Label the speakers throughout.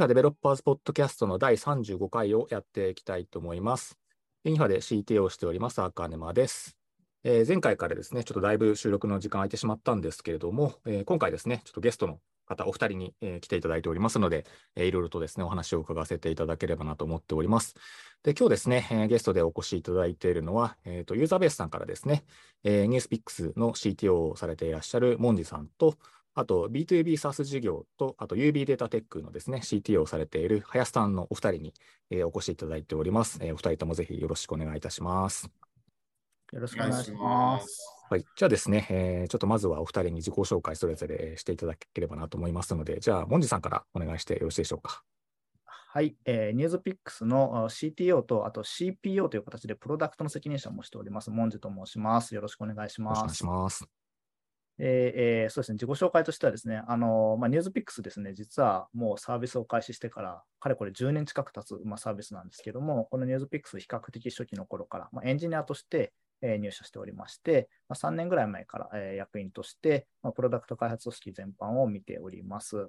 Speaker 1: ニファデベロッパーズポッドキャストの第35回をやっていきたいと思います。ユニファで CTO をしております、赤沼です。えー、前回からですね、ちょっとだいぶ収録の時間空いてしまったんですけれども、えー、今回ですね、ちょっとゲストの方、お二人に、えー、来ていただいておりますので、えー、いろいろとですね、お話を伺わせていただければなと思っております。で、今日ですね、えー、ゲストでお越しいただいているのは、えーと、ユーザーベースさんからですね、えー、ニュースピックスの CTO をされていらっしゃるモンジさんと、あと B2B SaaS 事業と、あと UB データテックのですね、CTO をされている林さんのお二人に、えー、お越しいただいております。えー、お二人ともぜひよろしくお願いいたします。
Speaker 2: よろしくお願いします。
Speaker 1: はい、じゃあですね、えー、ちょっとまずはお二人に自己紹介それぞれしていただければなと思いますので、じゃあ、モンジさんからお願いしてよろしいでしょうか。
Speaker 2: はい、えー、ニュースピックスの CTO と、あと CPO という形でプロダクトの責任者もしております、モンジと申します。よろしくお願いします。お願いします。えー、そうですね、自己紹介としてはですね、あのまあ、ニュースピックスですね、実はもうサービスを開始してから、かれこれ10年近く経つ、まあ、サービスなんですけども、このニュースピックス比較的初期の頃から、まあ、エンジニアとして、えー、入社しておりまして、まあ、3年ぐらい前から、えー、役員として、まあ、プロダクト開発組織全般を見ております。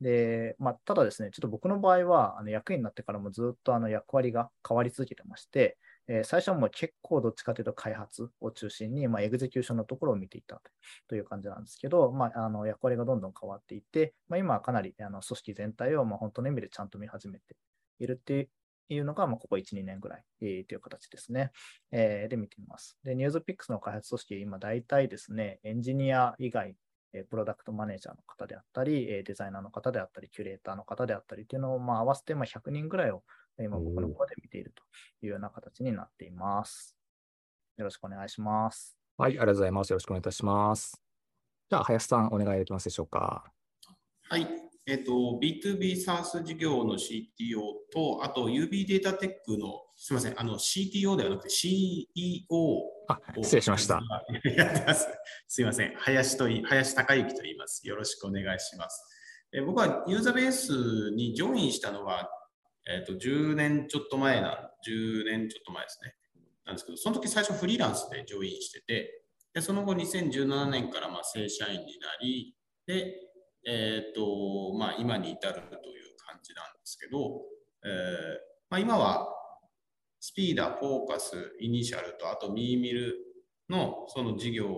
Speaker 2: で、まあ、ただですね、ちょっと僕の場合は、あの役員になってからもずっとあの役割が変わり続けてまして、えー、最初はもう結構どっちかというと開発を中心に、まあ、エグゼキューションのところを見ていたという感じなんですけど、まあ、あの役割がどんどん変わっていって、まあ、今はかなりあの組織全体をまあ本当の意味でちゃんと見始めているっていうのが、まあ、ここ1、2年ぐらい、えー、という形ですね、えー、で見てみます。で、ニュースピックスの開発組織、今大体ですね、エンジニア以外、プロダクトマネージャーの方であったり、デザイナーの方であったり、キュレーターの方であったりというのを、まあ、合わせてま100人ぐらいを今僕の方で見ているというような形になっています。よろしくお願いします。
Speaker 1: はい、ありがとうございます。よろしくお願いいたします。じゃあ、林さん、お願いできますでしょうか。
Speaker 3: はい、えっ、ー、と、B2B サース事業の CTO と、あと UB データテックの、すみません、あの CTO ではなくて CEO
Speaker 1: あ、失礼しました。
Speaker 3: すみません、林と林孝之と言います。よろしくお願いします。え僕はユーザーベースにジョインしたのは、えっ、ー、と、10年ちょっと前な、10年ちょっと前ですね。なんですけど、その時最初フリーランスでジョインしてて、でその後2017年からまあ正社員になり、で、えっ、ー、と、まあ今に至るという感じなんですけど、えー、まあ今はスピーダー、フォーカス、イニシャルと、あとミーミルのその事業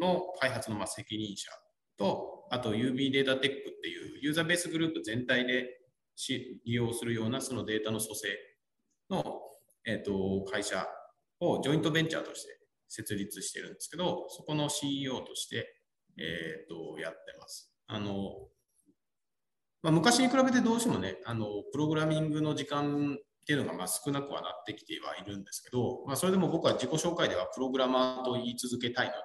Speaker 3: の開発のまあ責任者と、あと UB データテックっていうユーザーベースグループ全体でし利用するようなそのデータの組成の、えーと、会社をジョイントベンチャーとして設立してるんですけど、そこの CEO として、えーと、やってます。あのまあ、昔に比べてどうしてもね、あのプログラミングの時間っていうのがまあ少なくはなってきてはいるんですけど、まあ、それでも僕は自己紹介ではプログラマーと言い続けたいので、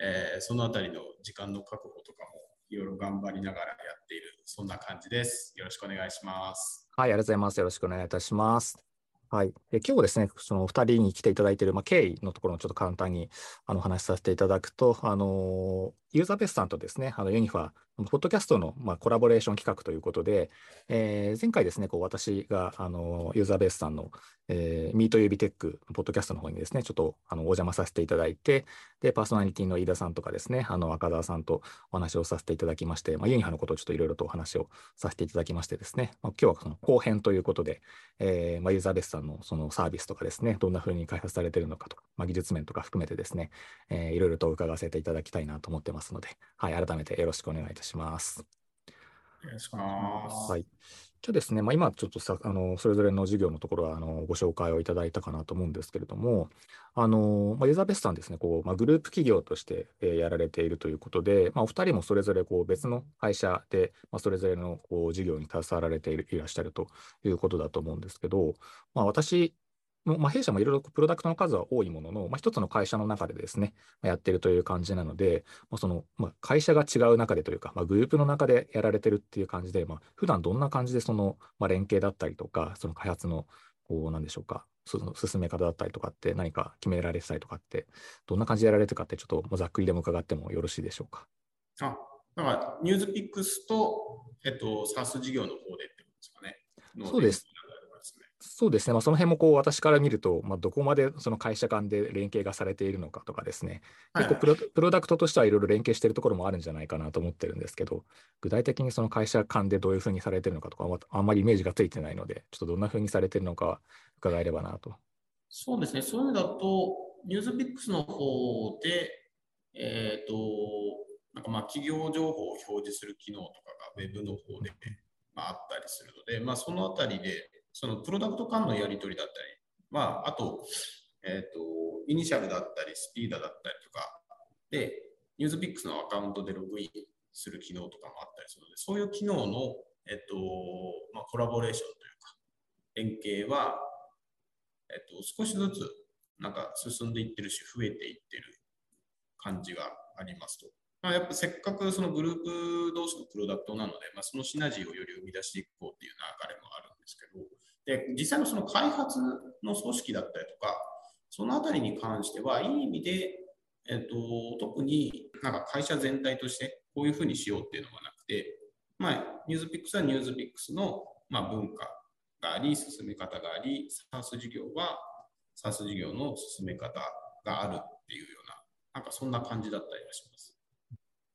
Speaker 3: えー、そのあたりの時間の確保とかもいろいろ頑張りながらやっている、そんな感じです。よろしくお願いします。
Speaker 1: はい、ありがとうございます。よろしくお願いいたします。はい、で今日ですね、その二人に来ていただいている、まあ、経緯のところをちょっと簡単にあの話しさせていただくと、あのユーザーベースさんとですね、あのユニファ、ポッドキャストの、まあ、コラボレーション企画ということで、えー、前回ですね、こう私があのユーザーベースさんの、えー、ミートユービテック、ポッドキャストの方にですね、ちょっとあのお邪魔させていただいて、で、パーソナリティの飯田さんとかですね、あの赤澤さんとお話をさせていただきまして、まあ、ユニファのことをちょっといろいろとお話をさせていただきましてですね、まあ、今日はその後編ということで、えーまあ、ユーザーベースさんのそのサービスとかですね、どんな風に開発されているのかとか、まあ、技術面とか含めてですね、いろいろと伺わせていただきたいなと思ってますので、はい、改めてよろしくお願いいたします。
Speaker 3: よろしくお願いします。
Speaker 1: はい。じゃあですね、まあ、今ちょっとさあのそれぞれの授業のところはあのご紹介をいただいたかなと思うんですけれども、あのまあ、ユーザーベースさんですね、こうまあ、グループ企業として、えー、やられているということで、まあ、お二人もそれぞれこう別の会社で、まあ、それぞれのこう事業に携わられているいらっしゃるということだと思うんですけど、まあ、私まあ、弊社もいろいろプロダクトの数は多いものの、まあ、一つの会社の中でですね、まあ、やってるという感じなので、まあ、その、まあ、会社が違う中でというか、まあ、グループの中でやられてるっていう感じで、まあ、普段どんな感じでその、まあ、連携だったりとか、その開発の、こう、なんでしょうか、その進め方だったりとかって何か決められてたりとかって、どんな感じでやられてるかって、ちょっともうざっくりでも伺ってもよろしいでしょうか。
Speaker 3: あ、だから、ニュースピックスと、えっと、SARS 事業の方でってことですかね。
Speaker 1: そうです。そうですね、まあ、その辺もこう私から見ると、まあ、どこまでその会社間で連携がされているのかとかですね、結構プロ,、プロダクトとしてはいろいろ連携しているところもあるんじゃないかなと思ってるんですけど、具体的にその会社間でどういうふうにされているのかとか、あんまりイメージがついてないので、ちょっとどんなふうにされているのか伺えればなと。
Speaker 3: そうですね、そういう意味だと、ニュースピックスの方で、えっ、ー、と、なんかまあ企業情報を表示する機能とかが Web の方で、まあ、あったりするので、まあ、そのあたりで、そのプロダクト間のやり取りだったり、まあ、あと、えっ、ー、と、イニシャルだったり、スピーダだったりとか、で、ニュースピックスのアカウントでログインする機能とかもあったりするので、そういう機能の、えっ、と、まあ、コラボレーションというか、連携は、えっ、と、少しずつ、なんか進んでいってるし、増えていってる感じがありますと。まあ、やっぱせっかくそのグループ同士のプロダクトなので、まあ、そのシナジーをより生み出していこうっていう流れもあるんですけど、で実際のその開発の組織だったりとか、そのあたりに関しては、いい意味で、えっと、特になんか会社全体としてこういうふうにしようっていうのがなくて、まあ、ニュースピックスはニュースピックスの、まあ、文化があり、進め方があり、SARS 事業は SARS 事業の進め方があるっていうような、なんかそんな感じだったりはします。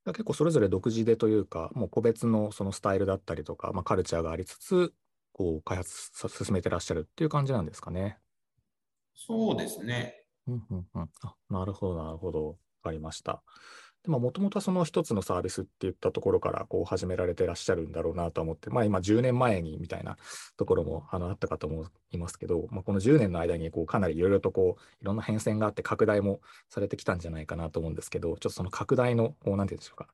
Speaker 1: 結構それぞれ独自でというか、もう個別のそのスタイルだったりとか、まあ、カルチャーがありつつ、こう開発進めてらっしゃるっていう感じなんですかね。
Speaker 3: そうですね。
Speaker 1: うんうんうん、あなるほど、なるほど。分かりました。もともとその一つのサービスっていったところからこう始められてらっしゃるんだろうなと思って、まあ、今10年前にみたいなところもあのあったかと思いますけど、まあ、この10年の間にこうかなりいろいろとこういろんな変遷があって拡大もされてきたんじゃないかなと思うんですけど、ちょっとその拡大のこうなんていうんでしょうか、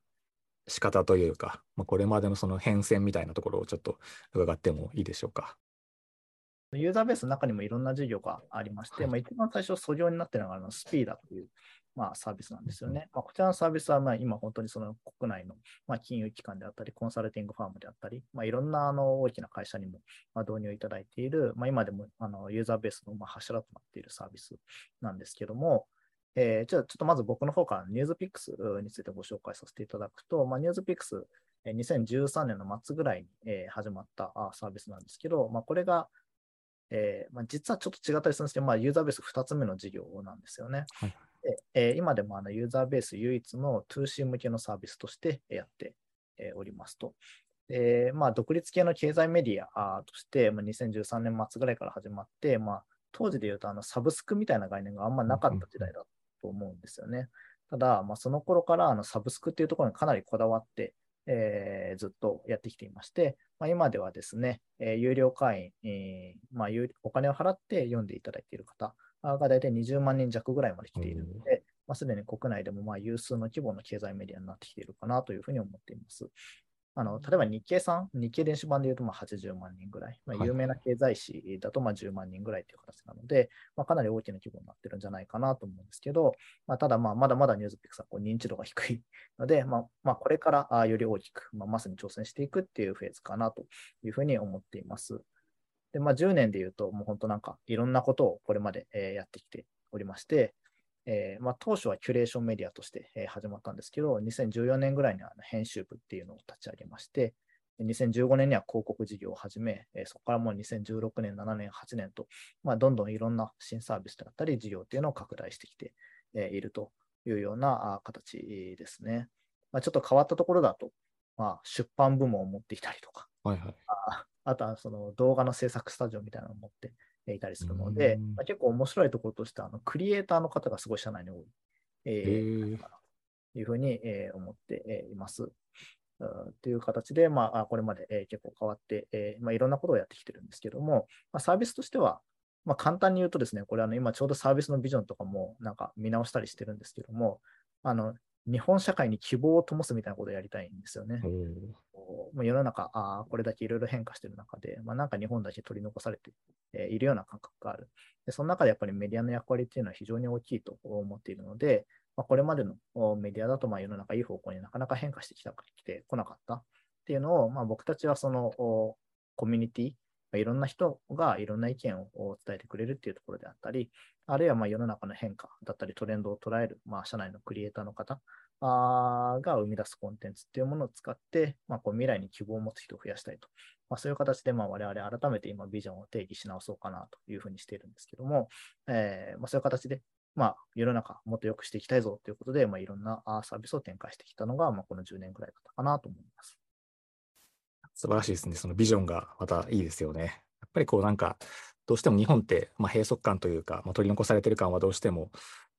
Speaker 1: 仕方というか、まあ、これまでのその変遷みたいなところをちょっと伺ってもいいでしょうか。
Speaker 2: ユーザーベースの中にもいろんな事業がありまして、はい、まあ、一番最初、素業になっているのがあのスピーダという、まあ、サービスなんですよね。まあ、こちらのサービスはまあ今本当にその国内のまあ金融機関であったり、コンサルティングファームであったり、まあ、いろんなあの大きな会社にもまあ導入いただいている、まあ、今でもあのユーザーベースのまあ柱となっているサービスなんですけども、えー、じゃあちょっとまず僕の方からニュースピックスについてご紹介させていただくと、まあ、ニュースピックス2013年の末ぐらいに、えー、始まったサービスなんですけど、まあ、これが、えーまあ、実はちょっと違ったりするんですけど、まあ、ユーザーベース2つ目の事業なんですよね。はい、でえー、今でもあのユーザーベース唯一の 2C 向けのサービスとしてやっておりますと。でまあ、独立系の経済メディアとして、まあ、2013年末ぐらいから始まって、まあ、当時で言うとあのサブスクみたいな概念があんまなかった時代だと思うんですよね。ただ、まあ、その頃からあのサブスクっていうところにかなりこだわって、えー、ずっとやってきていまして、まあ、今ではですね、えー、有料会員、えーまあ、お金を払って読んでいただいている方が大体20万人弱ぐらいまで来ているので、まあ、すでに国内でもまあ有数の規模の経済メディアになってきているかなというふうに思っています。あの例えば日経さん、日経電子版でいうとまあ80万人ぐらい、まあ、有名な経済誌だとまあ10万人ぐらいという形なので、はい、まあ、かなり大きな規模になってるんじゃないかなと思うんですけど、まあ、ただまあまだまだニュースピックスはこう認知度が低いので、まあ、まあ、これからあより大きく、まあ、まさに挑戦していくっていうフェーズかなというふうに思っています。で、まあ、10年でいうと、もう本当なんかいろんなことをこれまでやってきておりまして、えーまあ、当初はキュレーションメディアとして、えー、始まったんですけど、2014年ぐらいには編集部っていうのを立ち上げまして、2015年には広告事業を始め、えー、そこからもう2016年、7年、8年と、まあ、どんどんいろんな新サービスだったり事業っていうのを拡大してきて、えー、いるというような形ですね。まあ、ちょっと変わったところだと、まあ、出版部門を持っていたりとか、はいはい、ああとはその動画の制作スタジオみたいなのを持っていたりするので、まあ、結構面白いところとしてあのクリエイターの方がすごい社内に多い、えー、というふうに、えー、思っています。という形で、まあ、これまで、えー、結構変わって、えーまあ、いろんなことをやってきてるんですけども、まあ、サービスとしては、まあ、簡単に言うとですね、これあの今ちょうどサービスのビジョンとかもなんか見直したりしてるんですけども、あの日本社会に希望を灯すみたいなことをやりたいんですよね。もう世の中あ、これだけいろいろ変化している中で、まあ、なんか日本だけ取り残されているような感覚がある。でその中でやっぱりメディアの役割っていうのは非常に大きいと思っているので、まあ、これまでのメディアだとまあ世の中いい方向になかなか変化してきたきてこなかったっていうのを、まあ、僕たちはそのコミュニティ、いろんな人がいろんな意見を伝えてくれるっていうところであったり、あるいはま世の中の変化だったりトレンドを捉える、まあ、社内のクリエイターの方あが生み出すコンテンツっていうものを使って、まあ、こう未来に希望を持つ人を増やしたいとまあ、そういう形でまあ我々改めて今ビジョンを定義し直そうかなというふうにしているんですけども、えー、まあ、そういう形でまあ、世の中もっと良くしていきたいぞということで、まあ、いろんなサービスを展開してきたのが、まあ、この10年ぐらいだったかなと思います。
Speaker 1: 素晴らしいですね。そのビジョンがまたいいですよね。やっぱりこうなんか、どうしても日本って、まあ、閉塞感というか、まあ、取り残されてる感はどうしても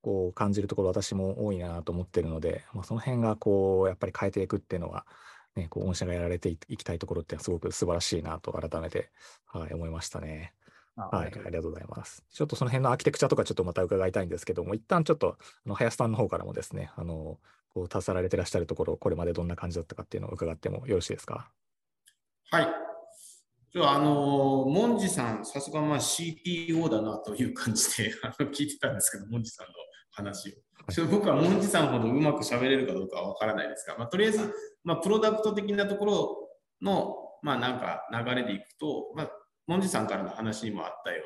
Speaker 1: こう感じるところ私も多いなと思ってるので、まあ、その辺がこうやっぱり変えていくっていうのは、ね、こう御社がやられていきたいところってすごく素晴らしいなと改めて、はい、思いましたね。はい、ありがとうございます。ちょっとその辺のアーキテクチャとかちょっとまた伺いたいんですけども、一旦ちょっとあの林さんの方からもですね、あのこう携わられてらっしゃるところ、これまでどんな感じだったかっていうのを伺ってもよろしいですか？
Speaker 3: はい。じゃあ、あの、モンジさん、さすがまあ CTO だなという感じであの聞いてたんですけど、モンジさんの話を。ちょっと僕はモンジさんほどうまく喋れるかどうかはわからないですが、まあ、とりあえず、まあ、プロダクト的なところの、まあ、なんか流れでいくと、まあ、モンジさんからの話にもあったよ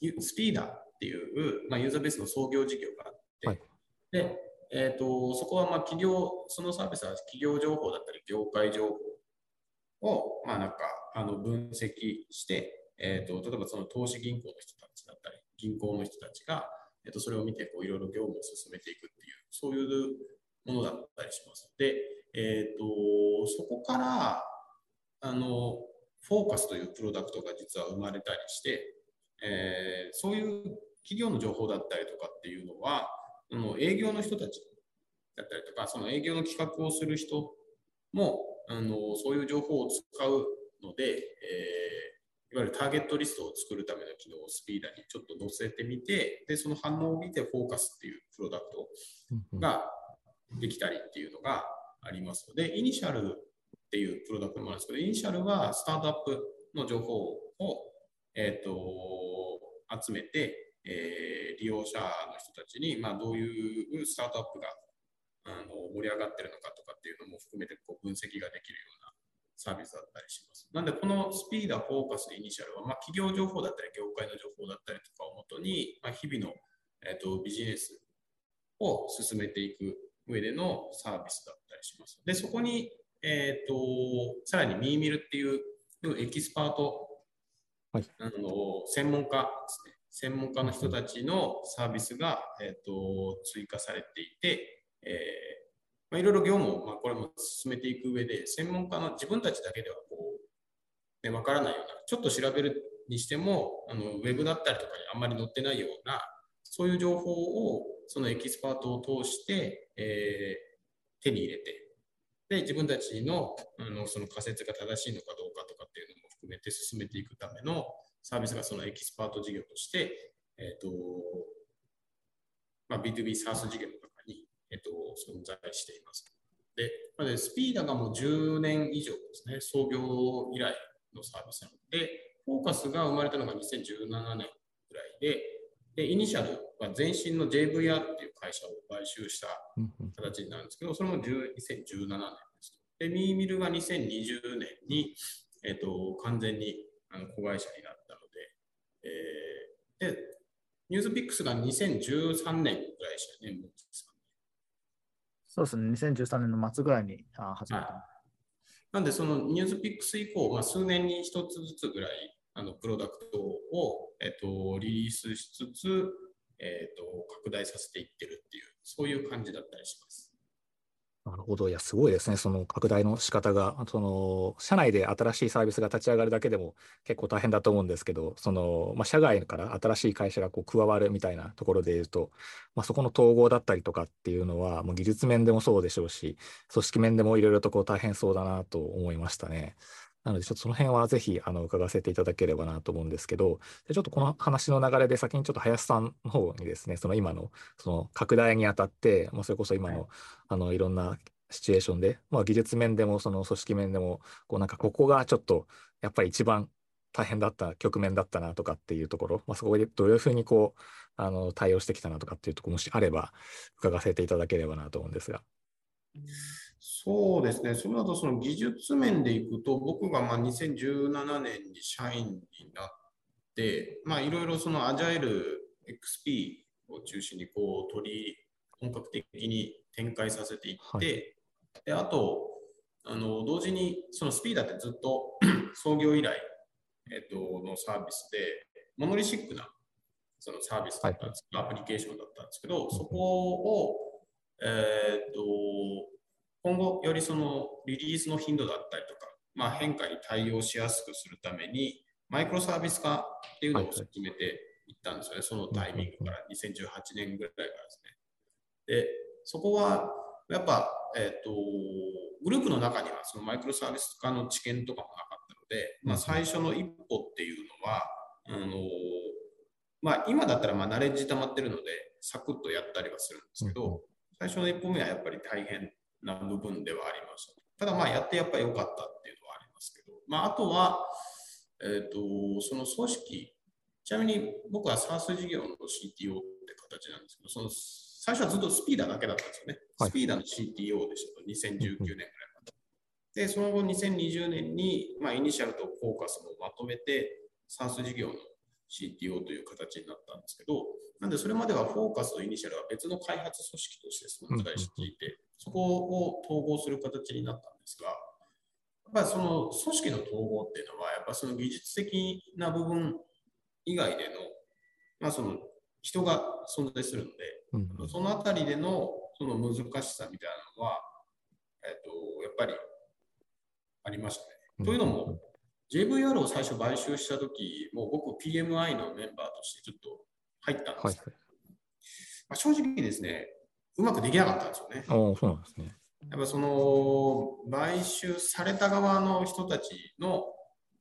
Speaker 3: うに、スピーダーっていう、まあ、ユーザーベースの創業事業があって、はい、で、えーと、そこはまあ企業、そのサービスは企業情報だったり、業界情報を、まあ、なんかあの分析して、えーと、例えばその投資銀行の人たちだったり、銀行の人たちが、えーと、それを見てこういろいろ業務を進めていくっていう、そういうものだったりします。で、えー、とそこからあのフォーカスというプロダクトが実は生まれたりして、えー、そういう企業の情報だったりとかっていうのは、あの営業の人たちだったりとか、その営業の企画をする人も、あのそういう情報を使うので、えー、いわゆるターゲットリストを作るための機能をスピーダーにちょっと載せてみて、で、その反応を見てフォーカスっていうプロダクトができたりっていうのがありますので、イニシャルっていうプロダクトもあるんですけど、イニシャルはスタートアップの情報を、えーと、集めて、えー、利用者の人たちに、まあ、どういうスタートアップがあの盛り上がってるのかとかっていうのも含めてこう分析ができるようなサービスだったりします。なんで、このスピーダー、フォーカス、イニシャルは、まあ、企業情報だったり、業界の情報だったりとかをもとに、まあ、日々の、えーとビジネスを進めていく上でのサービスだったりします。で、そこにえっ、ー、と、さらにミーミルっていうエキスパート、はい、あの専門家ですね。専門家の人たちのサービスが、えーと、追加されていて、えーまあ、いろいろ業務を、まあ、これも進めていく上で、専門家の自分たちだけではこう、ね、分からないような、ちょっと調べるにしても、あのウェブだったりとかにあんまり載ってないような、そういう情報をそのエキスパートを通して、えー、手に入れて、で、自分たちのあのその仮説が正しいのかどうかとかっていうのも含めて進めていくためのサービスがそのエキスパート事業として、えっ、ー、と、まあ、B2B サース事業、えっ、と、存在しています。で、まあ、スピーダがもう10年以上ですね、創業以来のサービスなので、フォーカスが生まれたのが2017年ぐらいで、で、イニシャルは前身の JVR っていう会社を買収した形になるんですけど、それも2017年です。で、ミーミルが2020年に、えっ、と、完全にあの子会社になったので、えー、で、ニュースピックスが2013年ぐらいでしたね、
Speaker 2: そうですね、2013年の末ぐらいに始めた。
Speaker 3: なんで、そのニュースピックス以降、まあ、数年に一つずつぐらいあのプロダクトを、えっと、リリースしつつ、えっと、拡大させていってるっていう、そういう感じだったりします。
Speaker 1: なるほど。いや、すごいですね。その拡大の仕方が、その、社内で新しいサービスが立ち上がるだけでも結構大変だと思うんですけど、その、まあ、社外から新しい会社がこう加わるみたいなところで言うと、まあ、そこの統合だったりとかっていうのは、もう技術面でもそうでしょうし、組織面でもいろいろとこう大変そうだなと思いましたね。なので、ちょっとその辺はぜひあの伺わせていただければなと思うんですけど、でちょっとこの話の流れで先にちょっと林さんの方にですね、その今のその拡大にあたって、もうそれこそ今の,、あのいろんなシチュエーションで、まあ、技術面でもその組織面でも、こうなんかここがちょっとやっぱり一番大変だった局面だったなとかっていうところ、まあ、そこでどういうふうにこうあの対応してきたなとかっていうところもしあれば伺わせていただければなと思うんですが。
Speaker 3: そうですね、その後その技術面でいくと、僕がまあ2017年に社員になって、まあ、いろいろそのアジャイル XP を中心にこう取り、本格的に展開させていって、はい、であとあの、同時にそのスピーダーってずっと 創業以来、えっと、のサービスで、モノリシックなそのサービスだったんですけど、はい、アプリケーションだったんですけど、そこを、えー、っと、今後よりそのリリースの頻度だったりとか、まあ、変化に対応しやすくするために、マイクロサービス化っていうのを進めていったんですよね、そのタイミングから、2018年ぐらいからですね。で、そこはやっぱ、えっ、と、グループの中にはそのマイクロサービス化の知見とかもなかったので、まあ、最初の一歩っていうのは、あのまあ、今だったらまあナレッジ溜まってるので、サクッとやったりはするんですけど、最初の一歩目はやっぱり大変な部分ではありました。ただまあやってやっぱり良かったっていうのはありますけど、まあ、あとは、えっ、ー、と、その組織、ちなみに僕は SARS 事業の CTO って形なんですけど、その最初はずっとスピーダーだけだったんですよね。はい、スピーダーの CTO でしたと、2019年ぐらいまで。で、その後2020年に、まあ、イニシャルとフォーカスもまとめて、SARS 事業の CTO という形になったんですけど、なんでそれまではフォーカスとイニシャルは別の開発組織として存在していて、そこを統合する形になったんですが、やっぱりその組織の統合っていうのは、やっぱその技術的な部分以外での、まあ、その人が存在するので、そのあたりでのその難しさみたいなのは、えっ、と、やっぱりありましたね。というのも、JVR を最初買収したとき、もう僕 PMI のメンバーとしてちょっと入ったんです、はいまあ、正直ですね、うまくできなかったんですよね。
Speaker 1: あそうなんですね。
Speaker 3: やっぱその買収された側の人たちの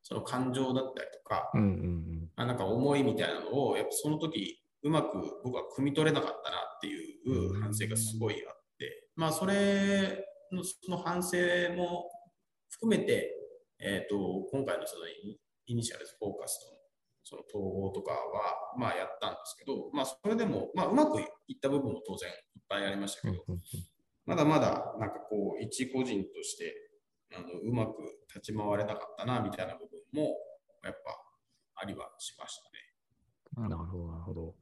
Speaker 3: その感情だったりとか、うんうんうんあ、なんか思いみたいなのを、やっぱその時うまく僕は汲み取れなかったなっていう反省がすごいあって、まあそれのその反省も含めて、えっ、ー、と、今回のそのイニシャルズフォーカスとのその統合とかは、まあやったんですけど、まあそれでも、まあうまくいった部分も当然いっぱいありましたけど、まだまだなんかこう、一個人としてあのうまく立ち回れなかったなみたいな部分もやっぱありはしました
Speaker 1: ね。なるほど、なるほど。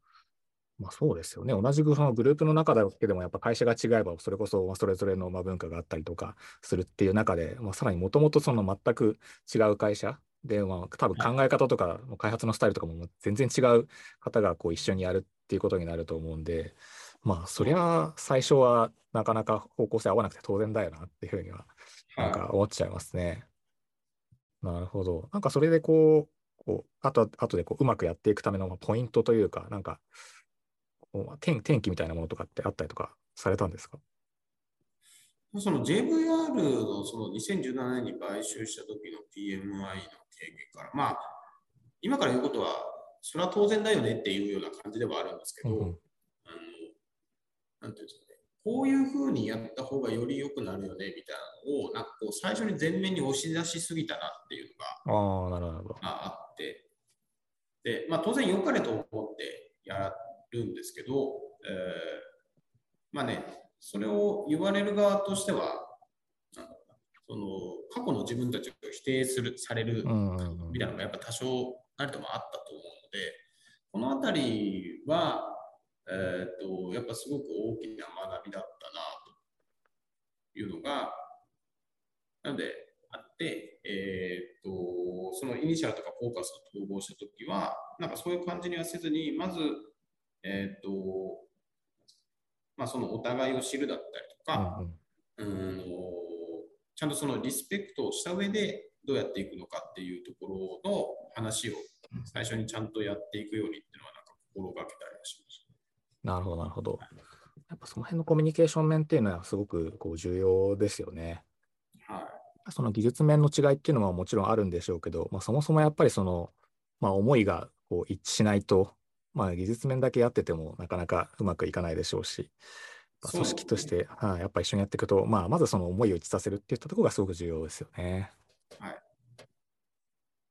Speaker 1: まあ、そうですよね。同じグループの中だけでも、やっぱ会社が違えば、それこそそれぞれのまあ文化があったりとかするっていう中で、まあ、さらにもともとその全く違う会社で、まあ、多分考え方とか、開発のスタイルとかも全然違う方がこう一緒にやるっていうことになると思うんで、まあ、そりゃ最初はなかなか方向性合わなくて当然だよなっていうふうには、なんか思っちゃいますね。なるほど。なんかそれでこう、こうあと、あとでこううまくやっていくためのポイントというか、なんか、天天気みたいなものとかってあったりとかされたんですか？
Speaker 3: その JVR のその2017年に買収した時の PMI の経験から、まあ、今から言うことは、それは当然だよねっていうような感じではあるんですけど、うん、あのなんていうんですかね、こういうふうにやった方がより良くなるよねみたいなのを、なんかこう最初に前面に押し出しすぎたなっていうのがあなるほどあって、で、まあ、当然良かれと思ってやるんですけど、えー、まあね、それを言われる側としては、その過去の自分たちを否定するされるみたいなのがやっぱ多少なりともあったと思うので、この辺りは、えーと、やっぱすごく大きな学びだったなというのが、なのであって、えーと、そのイニシャルとかフォーカスを統合したときは、なんかそういう感じにはせずに、まず、えっ、ー、と、まあ、そのお互いを知るだったりとか、うん、うん、ちゃんとそのリスペクトをした上でどうやっていくのかっていうところの話を最初にちゃんとやっていくようにっていうのはなんか心がけたりはしました。
Speaker 1: なるほど、なるほど。やっぱその辺のコミュニケーション面っていうのはすごくこう重要ですよね。はい。その技術面の違いっていうのはもちろんあるんでしょうけど、まあ、そもそもやっぱりその、まあ、思いがこう一致しないと、まあ、技術面だけやっててもなかなかうまくいかないでしょうし、組織として、はあ、やっぱ一緒にやっていくと、まあ、まずその思いを一致させるっていったところがすごく重要ですよね。はい。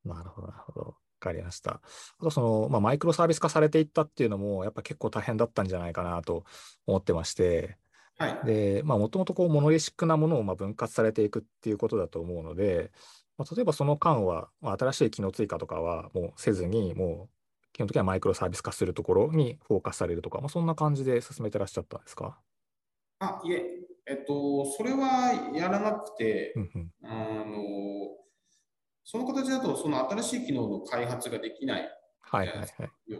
Speaker 1: なるほど、なるほど。わかりました。あと、その、まあ、マイクロサービス化されていったっていうのも、やっぱ結構大変だったんじゃないかなと思ってまして、はい。で、まあ、もともとこう、モノリシックなものをまあ分割されていくっていうことだと思うので、まあ、例えばその間は、まあ、新しい機能追加とかはもうせずに、もう基本的にはマイクロサービス化するところにフォーカスされるとか、まあ、そんな感じで進めてらっしゃったんですか？
Speaker 3: あ、いえ、えっと、それはやらなくて、あの、その形だと、その新しい機能の開発ができない。
Speaker 1: はいはいはい。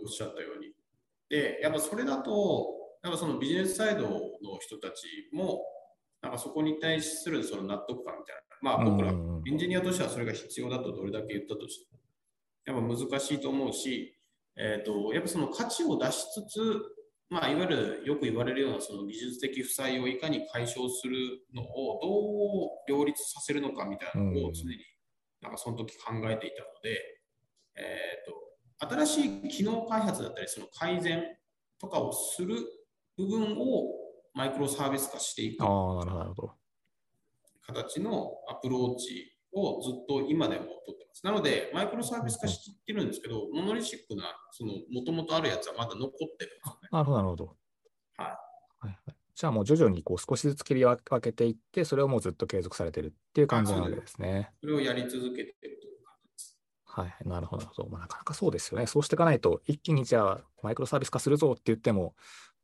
Speaker 3: おっしゃったように。で、やっぱそれだと、やっぱそのビジネスサイドの人たちも、なんかそこに対するその納得感みたいな。まあ僕らエンジニアとしてはそれが必要だとどれだけ言ったとしても、やっぱ難しいと思うし、えっ、ー、と、やっぱその価値を出しつつ、まあ、いわゆるよく言われるようなその技術的負債をいかに解消するのをどう両立させるのかみたいなのを常になんかその時考えていたので、えーと、新しい機能開発だったりその改善とかをする部分をマイクロサービス化していく形のアプローチをずっと今でも取ってます。なので、マイクロサービス化してるんですけど、モノリシックな、その、もともとあるやつはまだ残ってるんですよね。
Speaker 1: なるほど、なるほど。
Speaker 3: はい。はい
Speaker 1: はい、じゃあもう徐々にこう少しずつ切り分けていって、それをもうずっと継続されてるっていう感じなわけですね。
Speaker 3: それをやり続けてるという感じです。
Speaker 1: はい、なるほど、なるほど。まあ、なかなかそうですよね。そうしていかないと、一気にじゃあマイクロサービス化するぞって言っても、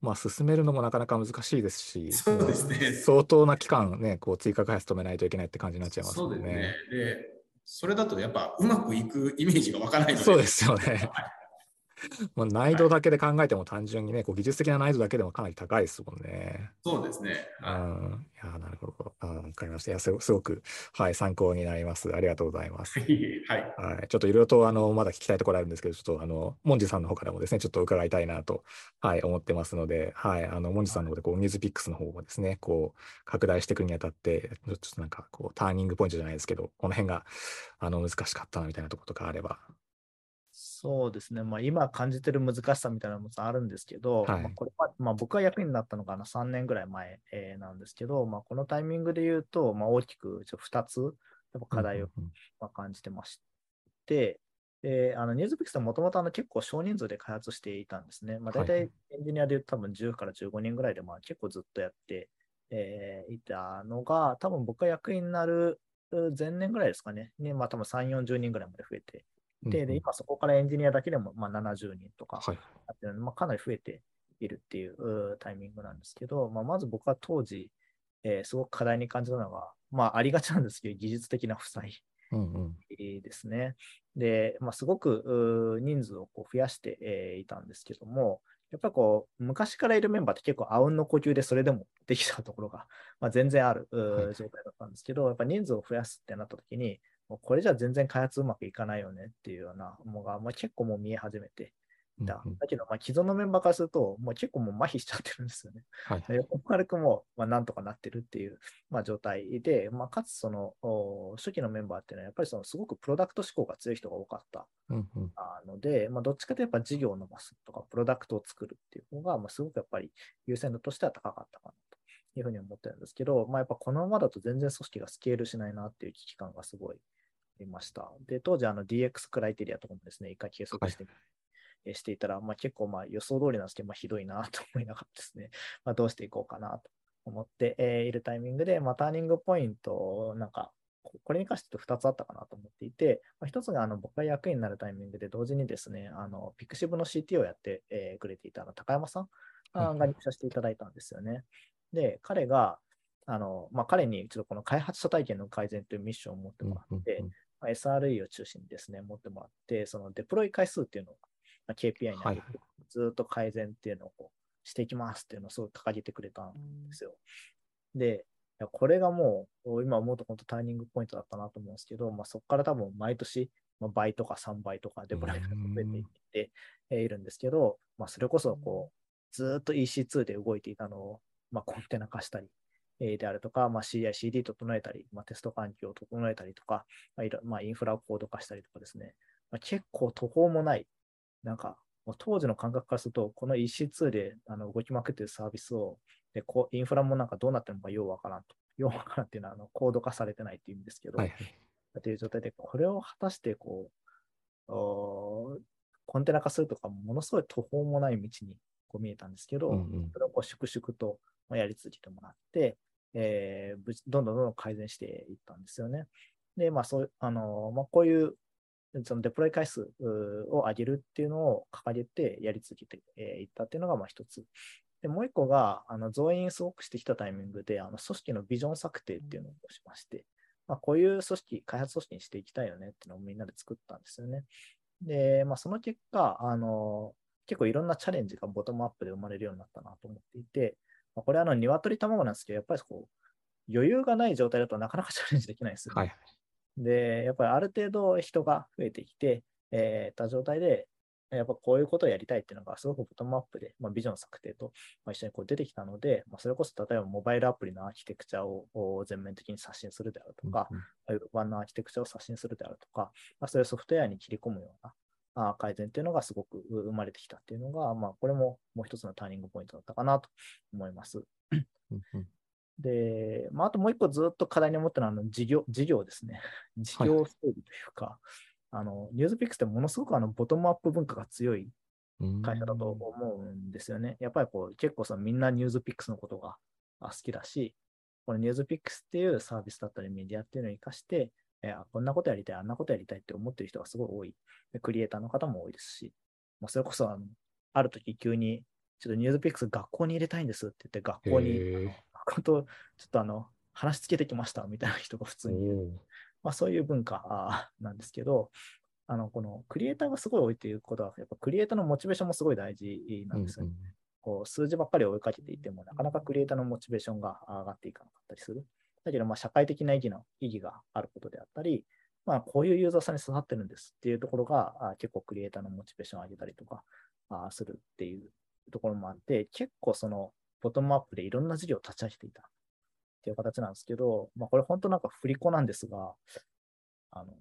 Speaker 1: まあ、進めるのもなかなか難しいですし、
Speaker 3: そうですね。
Speaker 1: 相当な期間ね、こう追加開発止めないといけないって感じになっちゃいますね。
Speaker 3: そうですね。で、それだとやっぱうまくいくイメージがわからないので。
Speaker 1: そうですよね。まあ難易度だけで考えても単純にね、こう技術的な難易度だけでもかなり高いですもんね。
Speaker 3: そうですね。
Speaker 1: うん。いや、なるほど。わかりました。いやす、すごく、はい、参考になります。ありがとうございます。
Speaker 3: はい。
Speaker 1: はい。ちょっといろいろと、あの、まだ聞きたいところあるんですけど、ちょっと、あの、モンジさんの方からもですね、ちょっと伺いたいなと、はい、思ってますので、はい、あの、モンジさんの方で、こう、ニュースピックスの方をですね、こう、拡大していくにあたって、ちょっとなんか、こう、ターニングポイントじゃないですけど、この辺が、あの、難しかったな、みたいなところとかあれば、
Speaker 2: そうですね、まあ、今感じてる難しさみたいなのもあるんですけど、はい、まあ、これは、まあ、僕は役になったのが3年ぐらい前、えー、なんですけど、まあ、このタイミングで言うと、まあ、大きく2つやっぱ課題をまあ感じてまして、であのニュースピックスはもともと結構少人数で開発していたんですね。まあ、大体エンジニアで言うと多分10から15人ぐらいでまあ結構ずっとやって、えー、いたのが、多分僕が役員になる前年ぐらいですかね、にまあ多分3、40人ぐらいまで増えてで、で今そこからエンジニアだけでもまあ70人とかあって、はいまあ、かなり増えているっていうタイミングなんですけど、まあ、まず僕は当時、えー、すごく課題に感じたのが、まあ、ありがちなんですけど、技術的な負債ですね。うんうん、で、まあ、すごく人数をこう増やして、えー、いたんですけども、やっぱこう、昔からいるメンバーって結構あうんの呼吸でそれでもできたところが、まあ、全然ある、はい、状態だったんですけど、やっぱ人数を増やすってなった時に、もうこれじゃ全然開発うまくいかないよねっていうようなものが、まあ、結構もう見え始めていた。うんうん、だけど、まあ、既存のメンバーからすると、もう結構もう麻痺しちゃってるんですよね。はい、横軽くも、まあ、なんとかなってるっていう、まあ、状態で、まあ、かつその初期のメンバーっていうのは、やっぱりそのすごくプロダクト思考が強い人が多かった、うんうん、ので、まあ、どっちかというとやっぱ事業を伸ばすとか、プロダクトを作るっていう方が、まあ、すごくやっぱり優先度としては高かったかなと。いうふうに思ってるんですけど、まあ、やっぱこのままだと全然組織がスケールしないなっていう危機感がすごいいました。で、当時あの DX クライテリアとかもですね、一回計測して、はい、していたら、まあ、結構まあ予想通りなんですけど、まあ、ひどいな と思いながらですね、まあ、どうしていこうかなと思っているタイミングで、まあ、ターニングポイント、なんか、これに関して2つあったかなと思っていて、まあ、1つがあの僕が役員になるタイミングで同時にですね、あのピクシブの CT をやって、えー、くれていたあの高山さんが入社していただいたんですよね。で、彼が、あのまあ、彼にちょっとこの開発者体験の改善というミッションを持ってもらって、まあ、SRE を中心にですね、持ってもらって、そのデプロイ回数っていうのを、まあ、KPI に上げて、ずっと改善っていうのをこうしていきますっていうのをすごい掲げてくれたんですよ。で、これがもう、今思うと本当ターニングポイントだったなと思うんですけど、まあ、そこから多分毎年、まあ、倍とか3倍とかデプロイが増えていっているんですけど、まあ、それこそこう、ずっと EC2 で動いていたのを、まあ、コンテナ化したり、であるとか、まあ、CI、CD 整えたり、まあ、テスト環境を整えたりとか、まあまあ、インフラをコード化したりとかですね、まあ、結構途方もない、なんか、当時の感覚からすると、この EC2 であの動きまくってるサービスを、でこうインフラもなんかどうなってるのかようわからんと。ようわからんっていうのはあのコード化されてないっていうんですけど、はいはい、という状態で、これを果たしてこう、コンテナ化するとか、ものすごい途方もない道にこう見えたんですけど、うんうん、それをこう粛々とやり続けてもらって、えー、どんどんどんどん改善していったんですよね。で、まあ、そう、あの、まあ、こういう、そのデプロイ回数を上げるっていうのを掲げてやり続けていったっていうのが、一つ。で、もう一個が、あの、増員すごくしてきたタイミングで、あの、組織のビジョン策定っていうのをしまして、まあ、こういう組織、開発組織にしていきたいよねっていうのをみんなで作ったんですよね。で、まあ、その結果、あの、結構いろんなチャレンジがボトムアップで生まれるようになったなと思っていて、まあ、これはあの、鶏卵なんですけど、やっぱりこう、余裕がない状態だとなかなか チャレンジできないですよ、ね。はい、で、やっぱりある程度人が増えてきて、えー、た状態で、やっぱこういうことをやりたいっていうのがすごくボトムアップで、まあ、ビジョン策定と、まあ、一緒にこう出てきたので、まあ、それこそ例えばモバイルアプリのアーキテクチャを全面的に刷新するであるとか、ウェブ版のアーキテクチャを刷新するであるとか、まあ、それをソフトウェアに切り込むようなあ改善っていうのがすごく生まれてきたっていうのが、まあ、これももう一つのターニングポイントだったかなと思います。で、まあ、あともう一個ずっと課題に思ってるのは事業、事業ですね。事業整備というか、はい、あの、ニュースピックスってものすごくあのボトムアップ文化が強い会社だと思うんですよね。やっぱりこう結構さみんなニュースピックスのことが好きだし、このニュースピックスっていうサービスだったりメディアっていうのを活かして、えこんなことやりたい、あんなことやりたいって思ってる人がすごい多い。クリエイターの方も多いですし、まあ、それこそあのある時急に、ちょっとニュースピックス学校に入れたいんですって言って、学校に、学校とちょっとあの話つけてきましたみたいな人が普通にいる。まあ、そういう文化なんですけど、あの、このクリエイターがすごい多いということは、やっぱクリエイターのモチベーションもすごい大事なんですよね。うんうん、こう数字ばっかり追いかけていても、なかなかクリエイターのモチベーションが上がっていかなかったりする。だけど、まあ、社会的な意義の意義があることであったり、まあ、こういうユーザーさんに刺さってるんですっていうところが、あ結構クリエイターのモチベーションを上げたりとかあするっていうところもあって、結構その、ボトムアップでいろんな事業を立ち上げていたっていう形なんですけど、まあ、これ本当なんか振り子なんですが、あの、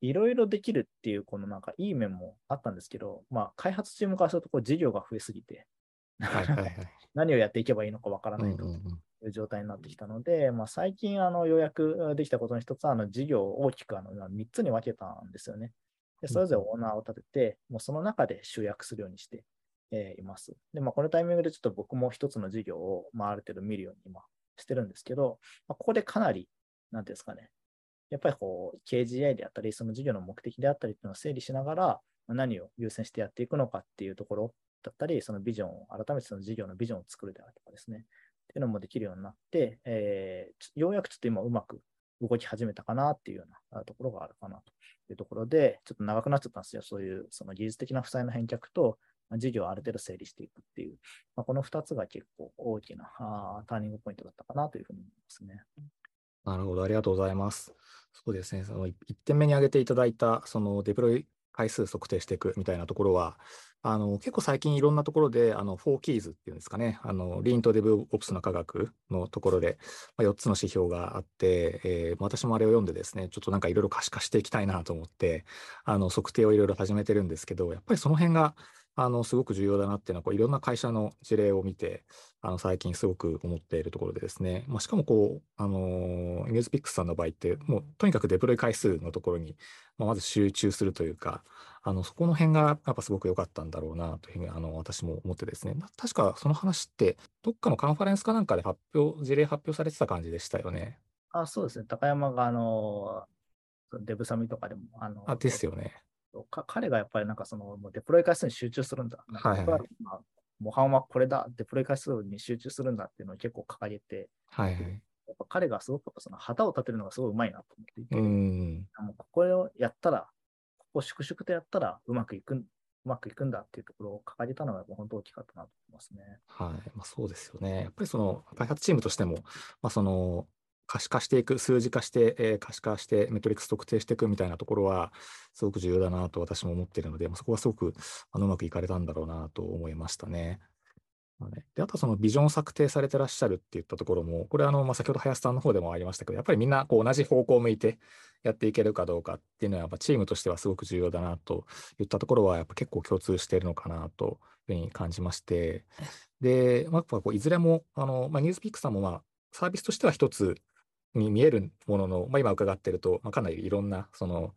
Speaker 2: いろいろできるっていう、このなんかいい面もあったんですけど、まあ、開発チームからするとこう事業が増えすぎて、何をやっていけばいいのかわからないという状態になってきたので、まあ、最近あのようやくできたことの一つは、あの事業を大きくあの3つに分けたんですよね。でそれぞれオーナーを立てて、もうその中で集約するようにして、えー、います。で、まあ、このタイミングでちょっと僕も一つの事業を、まあ、ある程度見るように今してるんですけど、まあ、ここでかなり、なんですかね、やっぱりこう、KGI であったり、その事業の目的であったりっていうのを整理しながら、何を優先してやっていくのかっていうところだったり、そのビジョンを、改めてその事業のビジョンを作るであるとかですね、っていうのもできるようになって、えー、ようやくちょっと今うまく動き始めたかなっていうようなところがあるかなというところで、ちょっと長くなっちゃったんですよ。そういうその技術的な負債の返却と、事業をある程度整理していくっていう、まあ、この2つが結構大きなあターニングポイントだったかなというふうに思いますね。
Speaker 1: なるほど、ありがとうございます。そうですね、その1点目に挙げていただいた、そのデプロイ回数測定していくみたいなところは、あの結構最近いろんなところで、あの4キーズっていうんですかね、あのリーンとデブオプスの科学のところで、まあ、4つの指標があって、えー、私もあれを読んでですね、ちょっとなんかいろいろ可視化していきたいなと思って、あの測定をいろいろ始めてるんですけど、やっぱりその辺があのすごく重要だなっていうのはこういろんな会社の事例を見てあの最近すごく思っているところでですね、まあ、しかもこう、あのニュースピックスさんの場合ってもうとにかくデプロイ回数のところに、まあ、まず集中するというかあのそこの辺がやっぱすごく良かったんだろうなというふうにあの私も思ってですね確かその話ってどっかのカンファレンスかなんかで発表事例発表されてた感じでしたよね。
Speaker 2: あそうですね高山があのデブサミとかでも
Speaker 1: あのあですよね。
Speaker 2: か彼がやっぱりなんかそのもうデプロイ回数に集中するんだ。はいはい、模範はこれだ、デプロイ回数に集中するんだっていうのを結構掲げて、
Speaker 1: はいはい、
Speaker 2: やっぱ彼がすごくその旗を立てるのがすごいうまいなと思っていて、うんもうここをやったら、ここ粛々とやったらうまくいくうまくいくんだっていうところを掲げたのが本当大きかったなと思いますね。
Speaker 1: はい。まあ、そうですよね。やっぱりその開発チームとしても、まあ、その可視化していく、数字化して、えー、可視化して、メトリックス特定していくみたいなところは、すごく重要だなと私も思っているので、まあ、そこはすごくあのうまくいかれたんだろうなと思いましたね。であとはそのビジョンを策定されてらっしゃるっていったところも、これあの、まあ、先ほど林さんの方でもありましたけど、やっぱりみんなこう同じ方向を向いてやっていけるかどうかっていうのは、やっぱチームとしてはすごく重要だなといったところは、やっぱ結構共通しているのかなというふうに感じまして、で、まあ、こういずれも、あのまあ、ニュースピックさんもまあサービスとしては一つに見えるものの、まあ、今伺ってると、まあ、かなりいろんなその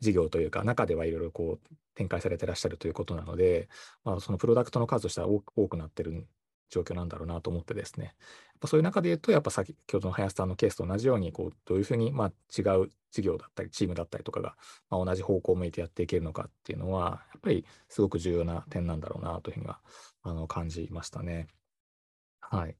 Speaker 1: 事業というか、中ではいろいろこう展開されてらっしゃるということなので、まあ、そのプロダクトの数としては多くなってる状況なんだろうなと思ってですね、やっぱそういう中で言うと、やっぱ先ほどの林さんのケースと同じように、こうどういうふうにまあ違う事業だったり、チームだったりとかが、まあ、同じ方向を向いてやっていけるのかっていうのは、やっぱりすごく重要な点なんだろうなというふうにはあの感じましたね。はい。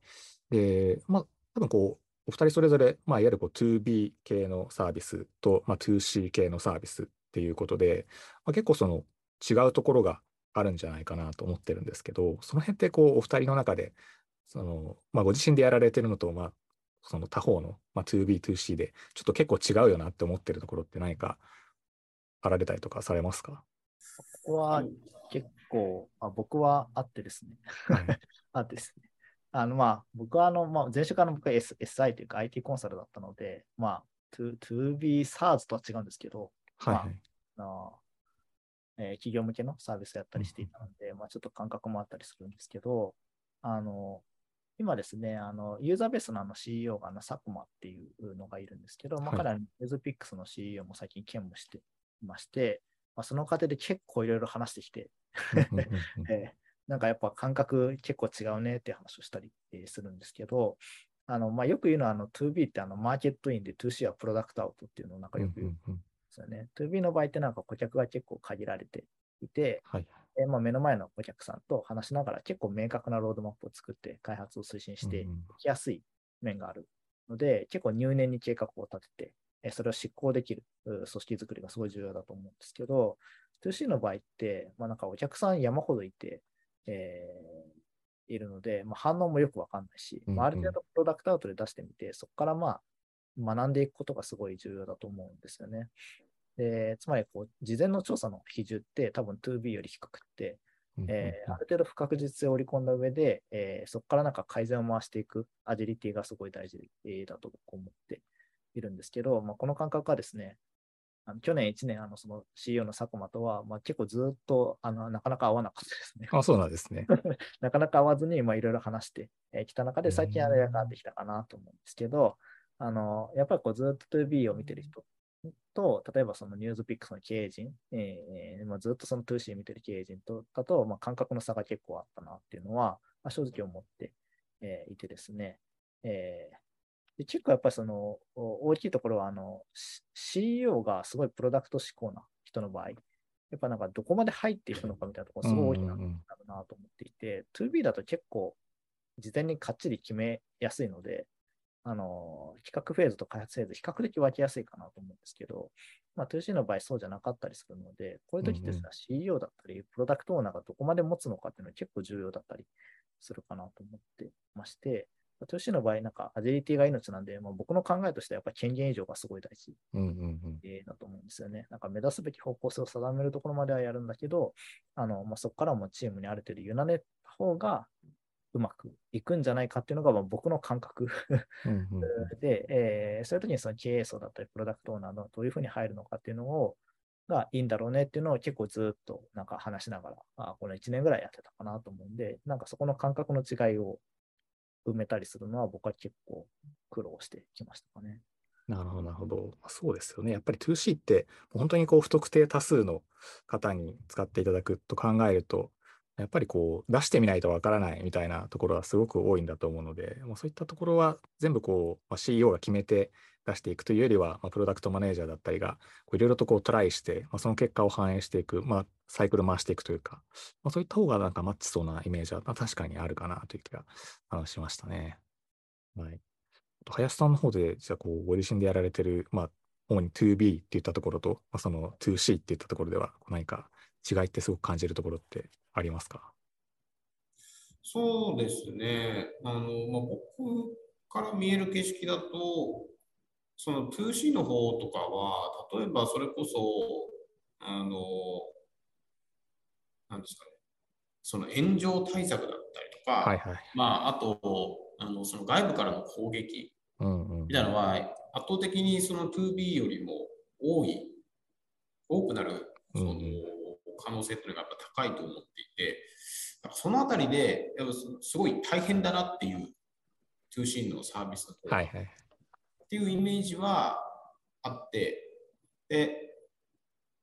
Speaker 1: で、まあ、多分こう、お二人それぞれ、まあ、いわゆるこう 2B 系のサービスと、まあ、2C 系のサービスっていうことで、まあ、結構その違うところがあるんじゃないかなと思ってるんですけど、その辺ってこうお二人の中で、そのまあ、ご自身でやられてるのと、まあ、その他方の、まあ、2B、2C で、ちょっと結構違うよなって思ってるところって何かあられたりとかされますか？
Speaker 2: ここは結構、あ僕はあってですね。はい、あってですね。あのまあ僕はあの、まあ、前職から僕は、S、SI というか IT コンサルだったので、まあ toB SaaS とは違うんですけど、はい、はい、まあえー、企業向けのサービスやったりしていたので、うん、まあ、ちょっと感覚もあったりするんですけど、あの今ですね、あのユーザーベースのあの CEO があの佐久間っていうのがいるんですけど、まあ、彼はユーズピックスの CEO も最近兼務していまして、まあ、その過程で結構いろいろ話してきて えー、なんかやっぱ感覚結構違うねって話をしたりするんですけど、あのまあ、よく言うのはあの 2B ってあのマーケットインで 2C はプロダクトアウトっていうのをなんかよく言うん。ですよね。2B の場合ってなんか顧客が結構限られていて、はい、えまあ、目の前のお客さんと話しながら結構明確なロードマップを作って開発を推進していきやすい面があるので、結構入念に計画を立てて、えそれを執行できる組織づくりがすごい重要だと思うんですけど、2C の場合って、まあ、なんかお客さん山ほどいて、えー、いるので、まあ、反応もよくわかんないし、まあ、ある程度プロダクトアウトで出してみて、そこからまあ学んでいくことがすごい重要だと思うんですよね。でつまりこう、事前の調査の比重って多分 2B より低くて、えー、ある程度不確実性を織り込んだ上で、えー、そこからなんか改善を回していくアジリティがすごい大事だと思っているんですけど、まあ、この感覚はですね、あの去年1年、あのその CEO の佐久間とは、まあ、結構ずっとあのなかなか合わなかったですね。
Speaker 1: あそうなんですね。
Speaker 2: なかなか合わずにいろいろ話してきた中で、最近あれが変わってきたかなと思うんですけど、あのやっぱりこうずっと 2B を見てる人と、例えばそのニュースピックスの経営陣、えーまあ、ずっとその 2C 見てる経営陣とだと、まあ、感覚の差が結構あったなっていうのは、まあ、正直思って、えー、いてですね、えー、で結構やっぱりその大きいところはあの CEO がすごいプロダクト志向な人の場合、やっぱなんかどこまで入っていくのかみたいなところすごい大きななるなと思っていて、2B だと結構事前にかっちり決めやすいので、あの企画フェーズと開発フェーズ、比較的分けやすいかなと思うんですけど、まあ、2C の場合そうじゃなかったりするので、こういう時ってさ、CEO だったり、プロダクトオーナーがどこまで持つのかっていうのは結構重要だったりするかなと思ってまして、トシの場合、なんかアジリティが命なんで、まあ、僕の考えとしてはやっぱ権限以上がすごい大事だと思うんですよね。なんか目指すべき方向性を定めるところまではやるんだけど、あのまあ、そこからもチームにある程度委ねた方がうまくいくんじゃないかっていうのがまあ僕の感覚 で、えー、そういう時にその経営層だったり、プロダクトオーナーのどういうふうに入るのかっていうのを、がいいんだろうねっていうのを結構ずっとなんか話しながら、あこの1年ぐらいやってたかなと思うんで、なんかそこの感覚の違いを埋めたりするのは僕は結構苦労してきましたかね。
Speaker 1: なるほど、なるほど。そうですよね。やっぱり 2C って本当にこう不特定多数の方に使っていただくと考えると、やっぱりこう出してみないとわからないみたいなところはすごく多いんだと思うので、もうそういったところは全部こう、まあ、CEO が決めて出していくというよりは、まあ、プロダクトマネージャーだったりがいろいろとこうトライして、まあ、その結果を反映していく、まあ、サイクル回していくというか、まあ、そういった方がなんかマッチそうなイメージは、ま、確かにあるかなという気がしましたね。はい。林さんの方で、じゃこうご自身でやられてる、まあ、主に 2B っていったところと、まあ、その 2C っていったところでは何か違いってすごく感じるところってありますか？
Speaker 3: そうですね。あの、まあ、僕から見える景色だと、その 2C の方とかは、例えばそれこそ、あの、なんですかね、その炎上対策だったりとか、はいはい、まあ、あと、あのその外部からの攻撃みたいなのは、圧倒的にその 2B よりも多い、多くなるその可能性というのがやっぱ高いと思っていて、そのあたりですごい大変だなっていう通信のサービスだと、はいはい、っていうイメージはあって、で、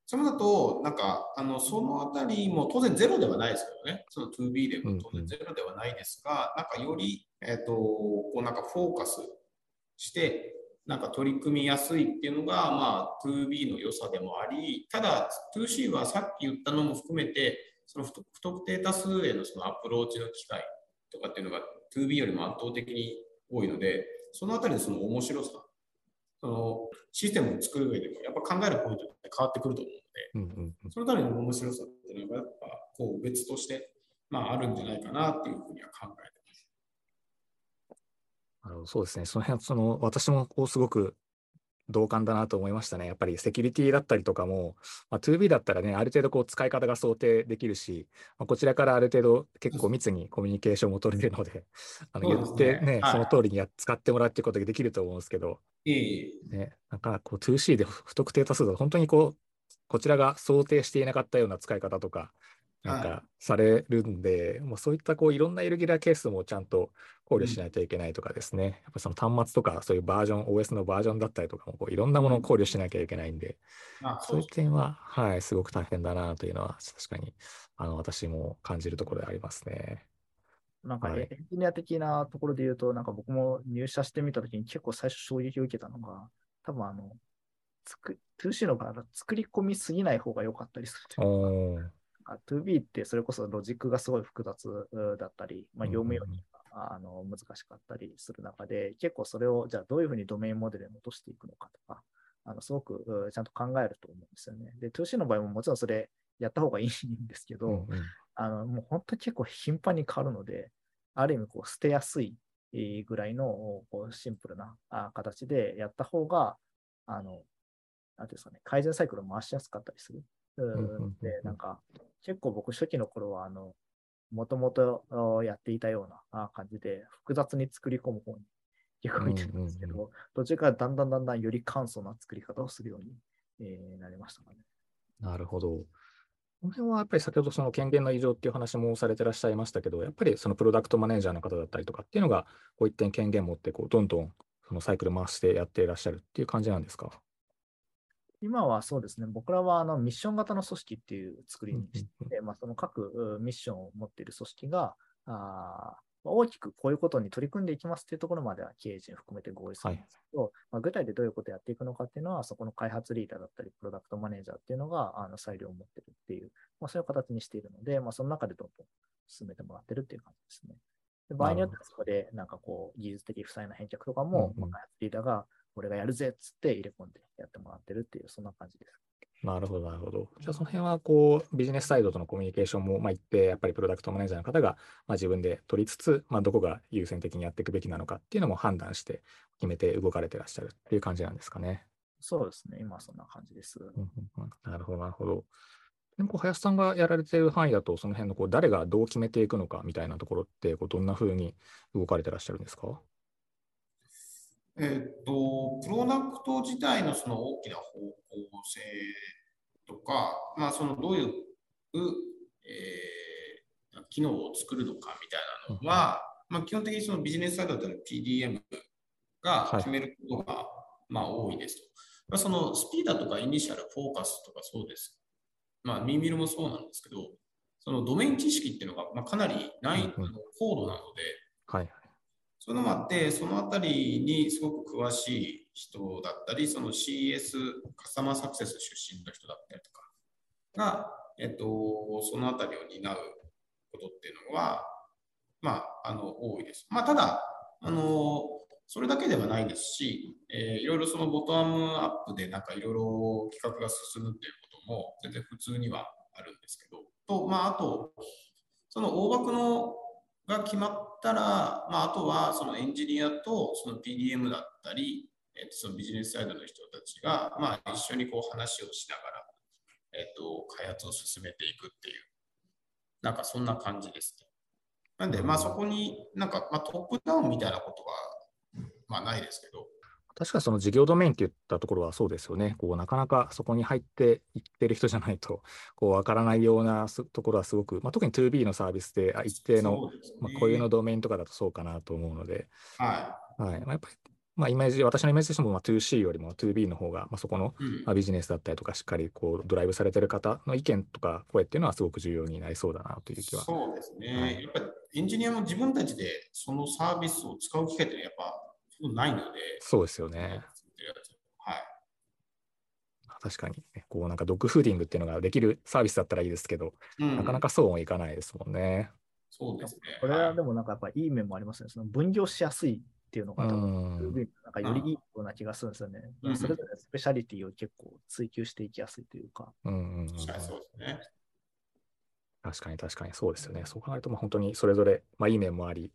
Speaker 3: それだと、なんか、あの、そのあたりも当然ゼロではないですけどね、その 2B でも当然ゼロではないですが、うんうん、なんかより、えっ、ー、と、こうなんかフォーカスして、なんか取り組みやすいっていうのが、まあ、2B の良さでもあり、ただ、2C はさっき言ったのも含めて、その不特定多数へのそのアプローチの機会とかっていうのが 2B よりも圧倒的に多いので、そのあたりのその面白さ、そのシステムを作る上でも、やっぱ考えるポイントって変わってくると思うので、うんうんうん、そのあたりの面白さっていうのが、やっぱこう別として、まあ、あるんじゃないかなっていうふうには考え。
Speaker 1: なるほどそうですね、その辺その私もこうすごく同感だなと思いましたね。やっぱりセキュリティだったりとかも、まあ、2B だったらね、ある程度こう使い方が想定できるし、まあ、こちらからある程度結構密にコミュニケーションも取れるので、あの言ってね、その通りにや使ってもらうっていうことができると思うんですけど、ね、なんかこう 2C で不特定多数だと本当にこう、こちらが想定していなかったような使い方とか、なんかされるんで、はい、もうそういったこういろんなイレギュラーケースもちゃんと考慮しないといけないとかですね、うん、やっぱその端末とかそういうバージョン、OS のバージョンだったりとかもこういろんなものを考慮しなきゃいけないんで、うん、そういう点は、はい、すごく大変だなというのは確かにあの私も感じるところでありますね。
Speaker 2: なんかエンジニア的なところで言うと、なんか僕も入社してみたときに結構最初衝撃を受けたのが、多分あの、つく 2C の場合は作り込みすぎない方が良かったりするというか、2B ってそれこそロジックがすごい複雑だったり、まあ、業務用にあの難しかったりする中で、結構それをじゃあどういうふうにドメインモデルに落としていくのかとか、あのすごくちゃんと考えると思うんですよね。で、2C の場合ももちろんそれやった方がいいん ですけど、うんうん、あのもう本当に結構頻繁に変わるので、ある意味こう捨てやすいぐらいのこうシンプルな形でやった方が、あの、なんていうんですかね、改善サイクルを回しやすかったりする。で、なんか、結構僕初期の頃は、あの、もともとやっていたような感じで、複雑に作り込む方に結構見てるんですけど、途中からだんだんだんだんより簡素な作り方をするように、えー、なりましたかね。
Speaker 1: なるほど。この辺はやっぱり先ほどその権限の異常っていう話もされてらっしゃいましたけど、やっぱりそのプロダクトマネージャーの方だったりとかっていうのが、こう一点権限持ってこうどんどんそのサイクル回してやっていらっしゃるっていう感じなんですか？
Speaker 2: 今はそうですね、僕らはあのミッション型の組織っていう作りにして、まあ、その各ミッションを持っている組織が、あ大きくこういうことに取り組んでいきますっていうところまでは経営陣含めて合意するんですけど、はい、まあ、具体でどういうことをやっていくのかっていうのは、そこの開発リーダーだったり、プロダクトマネージャーっていうのがあの裁量を持ってるっていう、まあ、そういう形にしているので、まあ、その中でどんどん進めてもらってるっていう感じですね。で場合によってはそこでなんかこう技術的負債の返却とかも、まあ、開発リーダーが俺がやるぜっつって入れ込んでやってもらってるっていう、そんな感じです。
Speaker 1: なるほど、なるほど。じゃあ、その辺は、こう、ビジネスサイドとのコミュニケーションも、まあ、一定、やっぱりプロダクトマネージャーの方が、まあ、自分で取りつつ、まあ、どこが優先的にやっていくべきなのかっていうのも判断して、決めて動かれてらっしゃるっていう感じなんですかね。
Speaker 2: そうですね、今そんな感じです。
Speaker 1: なるほど、なるほど。でもこう林さんがやられている範囲だと、その辺のこう誰がどう決めていくのかみたいなところって、こうどんなふうに動かれてらっしゃるんですか？
Speaker 3: えっと、プロダクト自体のその大きな方向性とか、まあ、そのどういう、えー、機能を作るのかみたいなのは、まあ、基本的にそのビジネスサイドでの PDM が決めることが、まあ、多いですと。まあ、そのスピーダーとかイニシャル、フォーカスとかそうです。まあ、ミーミルもそうなんですけど、そのドメイン知識っていうのが、まあ、かなりない、う高度なので、
Speaker 1: はい
Speaker 3: そういうのもあって、そのあたりにすごく詳しい人だったり、その CS、カスタマーサクセス出身の人だったりとかが、えっと、そのあたりを担うことっていうのは、まあ、あの、多いです。まあ、ただ、あの、それだけではないですし、えー、いろいろそのボトムアップでなんかいろいろ企画が進むっていうことも全然普通にはあるんですけど、と、まあ、あと、その大枠のが決まったら、まあ、あとはそのエンジニアとその PDM だったり、えっと、そのビジネスサイドの人たちが、まあ、一緒にこう話をしながら、えっと、開発を進めていくっていう、なんかそんな感じですね。なんで、まあそこになんか、まあ、トップダウンみたいなことは、まあないですけど、
Speaker 1: 確かその事業ドメインって言ったところはそうですよね。こうなかなかそこに入っていってる人じゃないと、こうわからないようなところはすごく、まあ、特に 2B のサービスであ一定の、ね、まあ、固有のドメインとかだとそうかなと思うので、
Speaker 3: はい。
Speaker 1: はいまあ、やっぱりまあ、イメージ、私のイメージとしても、まあ、2C よりも 2B の方が、まあ、そこの、まあ、ビジネスだったりとか、しっかりこうドライブされてる方の意見とか声っていうのはすごく重要になりそうだなという気は。
Speaker 3: そうですね。はい、やっぱりエンジニアも自分たちでそのサービスを使う機会ってやっぱないので。
Speaker 1: そうですよね。はい。確かに、ね、こうなんかドッグフーディングっていうのができるサービスだったらいいですけど、うん、なかなかそうもいかないですもんね。
Speaker 3: そうですね。
Speaker 2: これはでもなんかやっぱいい面もありますね。その分業しやすいっっていうのが多分、なんかよりいいような気がするんですよね。うん、それぞれスペシャリティを結構追求していきやすいというか。
Speaker 1: うんうん
Speaker 3: 確かにそうですね。
Speaker 1: 確かに確かにそうですよね。そう考えると、まあ、本当にそれぞれ、まあ、いい面もあり、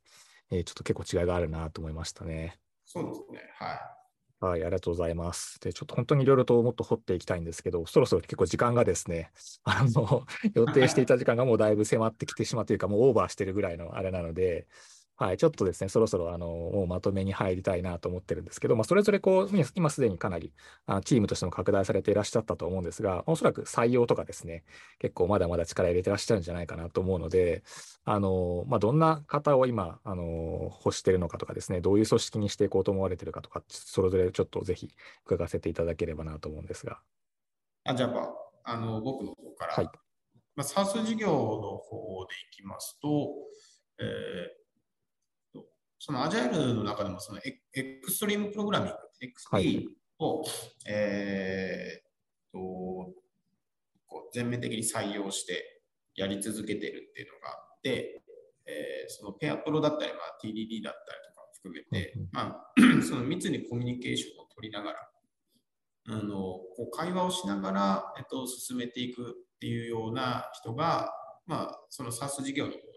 Speaker 1: えー、ちょっと結構違いがあるなと思いましたね。
Speaker 3: そうですね。はい。
Speaker 1: はい、ありがとうございます。で、ちょっと本当にいろいろともっと掘っていきたいんですけど、そろそろ結構時間がですね、あの、予定していた時間がもうだいぶ迫ってきてしまうというか、もうオーバーしてるぐらいのあれなので、はい、ちょっとですね、そろそろあのもうまとめに入りたいなと思ってるんですけど、まあ、それぞれこう、今すでにかなりあチームとしても拡大されていらっしゃったと思うんですが、おそらく採用とかですね、結構まだまだ力入れてらっしゃるんじゃないかなと思うので、あのまあ、どんな方を今、あの欲してるのかとかですね、どういう組織にしていこうと思われてるかとか、それぞれちょっとぜひ伺わせていただければなと思うんですが。
Speaker 3: あじゃあ、あの僕の方から、はいまあ、サース事業の方でいきますと、えーそのアジャイルの中でもそのエエクストリームプログラミング、XP を、はい、えー、とこう全面的に採用してやり続けてるっていうのがあって、えー、そのペアプロだったり、まあ、TDD だったりとかも含めて、まあ、その密にコミュニケーションを取りながら、あのこう会話をしながら、えっと、進めていくっていうような人が、まあ、その SARS 事業の方には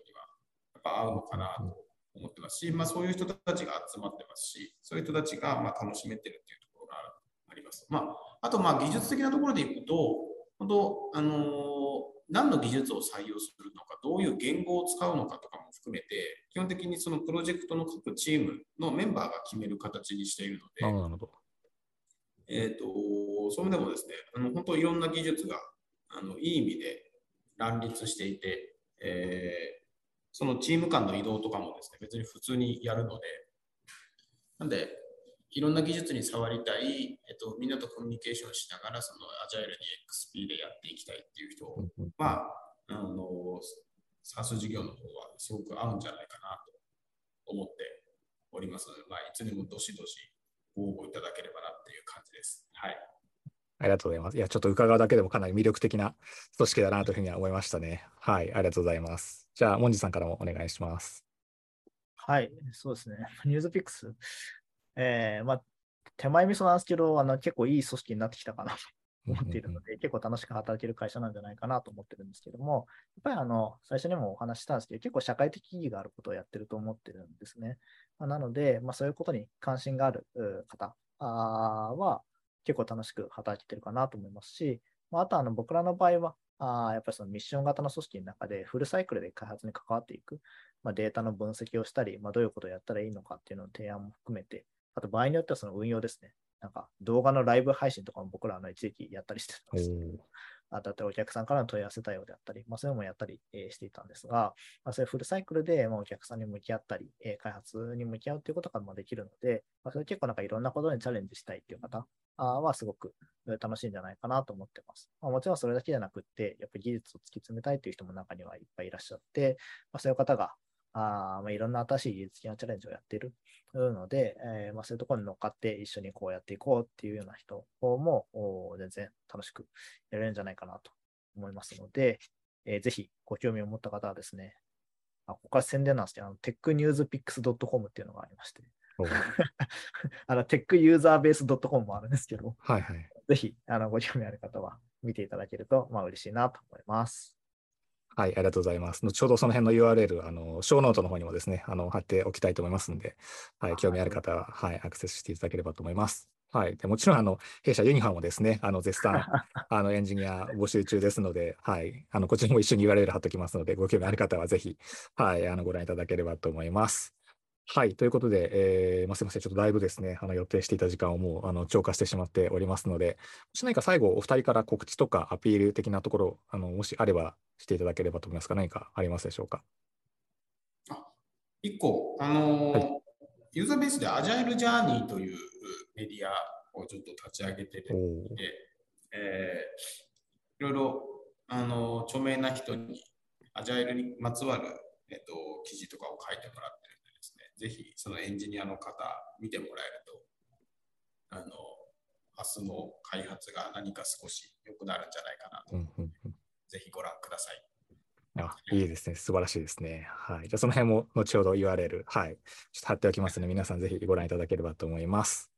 Speaker 3: やっぱ合うのかなと思ってますし、まあ、そういう人たちが集まってますし、そういう人たちがまあ楽しめてるっていうところがあります。まあ、あと、まあ技術的なところでいくと、本当、あのー、何の技術を採用するのか、どういう言語を使うのかとかも含めて、基本的にそのプロジェクトの各チームのメンバーが決める形にしているので、
Speaker 1: なるほど
Speaker 3: えっ、ー、と、そういう意味でもですね、あの本当いろんな技術があのいい意味で乱立していて、えーそのチーム間の移動とかもですね、別に普通にやるので、なんで、いろんな技術に触りたい、えっと、みんなとコミュニケーションしながら、そのアジャイルに XP でやっていきたいっていう人は、あの、SAS 事業の方はすごく合うんじゃないかなと思っておりますので、まあ、いつでもどしどしご応募いただければなっていう感じです。はい。
Speaker 1: ありがとうございます。いや、ちょっと伺うだけでもかなり魅力的な組織だなというふうには思いましたね。はい、ありがとうございます。じゃあ、モンジさんからもお願いします。
Speaker 2: はい、そうですね。ニュースピックス。えー、まあ、手前味噌なんですけど、あの結構いい組織になってきたかなと思っているので、結構楽しく働ける会社なんじゃないかなと思ってるんですけども、やっぱりあの最初にもお話したんですけど、結構社会的意義があることをやってると思ってるんですね。まあ、なので、まあ、そういうことに関心がある方は、結構楽しく働けてるかなと思いますし、まあ、あとあの僕らの場合は、あやっぱりそのミッション型の組織の中でフルサイクルで開発に関わっていく、まあ、データの分析をしたり、まあ、どういうことをやったらいいのかっていうのの提案も含めて、あと場合によってはその運用ですね。なんか動画のライブ配信とかも僕らの一時期やったりしてたんですけど、あとお客さんからの問い合わせ対応であったり、まあ、そういうのもやったり、えー、していたんですが、まあ、そういうフルサイクルで、まあ、お客さんに向き合ったり、えー、開発に向き合うということができるので、まあ、それ結構なんかいろんなことにチャレンジしたいっていう方はすごく楽しいんじゃないかなと思ってます。まあ、もちろんそれだけじゃなくって、やっぱり技術を突き詰めたいという人も中にはいっぱいいらっしゃって、まあ、そういう方があまあ、いろんな新しい技術的なチャレンジをやっているので、えー、まあ、そういうところに乗っかって一緒にこうやっていこうっていうような人も全然楽しくやれるんじゃないかなと思いますので、えー、ぜひご興味を持った方はですね、あここから宣伝なんですけど、technewspix.com っていうのがありまして、あの、techuserbase.com もあるんですけど、
Speaker 1: はいはい、
Speaker 2: ぜひあのご興味ある方は見ていただけると、まあ、嬉しいなと思います。
Speaker 1: はい、ありがとうございます。後ほどその辺の URL、あの、ショーノートの方にもですね、あの、貼っておきたいと思いますので、はい、興味ある方は、はい、アクセスしていただければと思います。はい。でもちろん、あの、弊社ユニファーもですね、あの、絶賛、あの、エンジニア募集中ですので、はい。あの、こちらも一緒に URL 貼っておきますので、ご興味ある方はぜひ、はい、あの、ご覧いただければと思います。はい。ということで、えー、まあ、すみません。ちょっとだいぶですね、あの予定していた時間をもうあの超過してしまっておりますので、もし何か最後、お二人から告知とかアピール的なところ、あのもしあればしていただければと思いますが、何かありますでしょうか？
Speaker 3: あ1個、あのーはい、ユーザーベースでアジャイルジャーニーというメディアをちょっと立ち上げてて、えー、いろいろ、あの著名な人にアジャイルにまつわる、えっと、記事とかを書いてもらって、ぜひそのエンジニアの方見てもらえると、あの、明日の開発が何か少し良くなるんじゃないかなと、うんうんうん、ぜひご覧ください。
Speaker 1: あいいですね。素晴らしいですね。はい。じゃあ、その辺も後ほど URL、はい。ちょっと貼っておきますので、皆さんぜひご覧いただければと思います。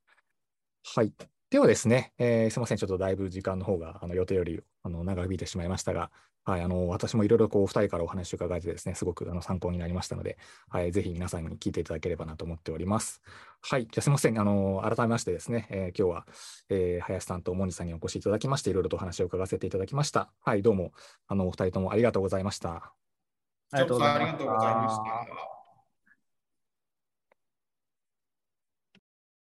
Speaker 1: はい。ではですね、えー、すみません。ちょっとだいぶ時間の方があの予定よりあの長引いてしまいましたが、はい、あの私もいろいろこう2人からお話を伺えてですね、すごくあの参考になりましたので、はい、ぜひ皆さんに聞いていただければなと思っております。はい、じゃあすみません。あの改めましてですね、えー、今日は、えー、林さんとモンジさんにお越しいただきまして、いろいろとお話を伺わせていただきました。はい、どうもあのお二人ともありがとうございました。
Speaker 2: ありがとうございました。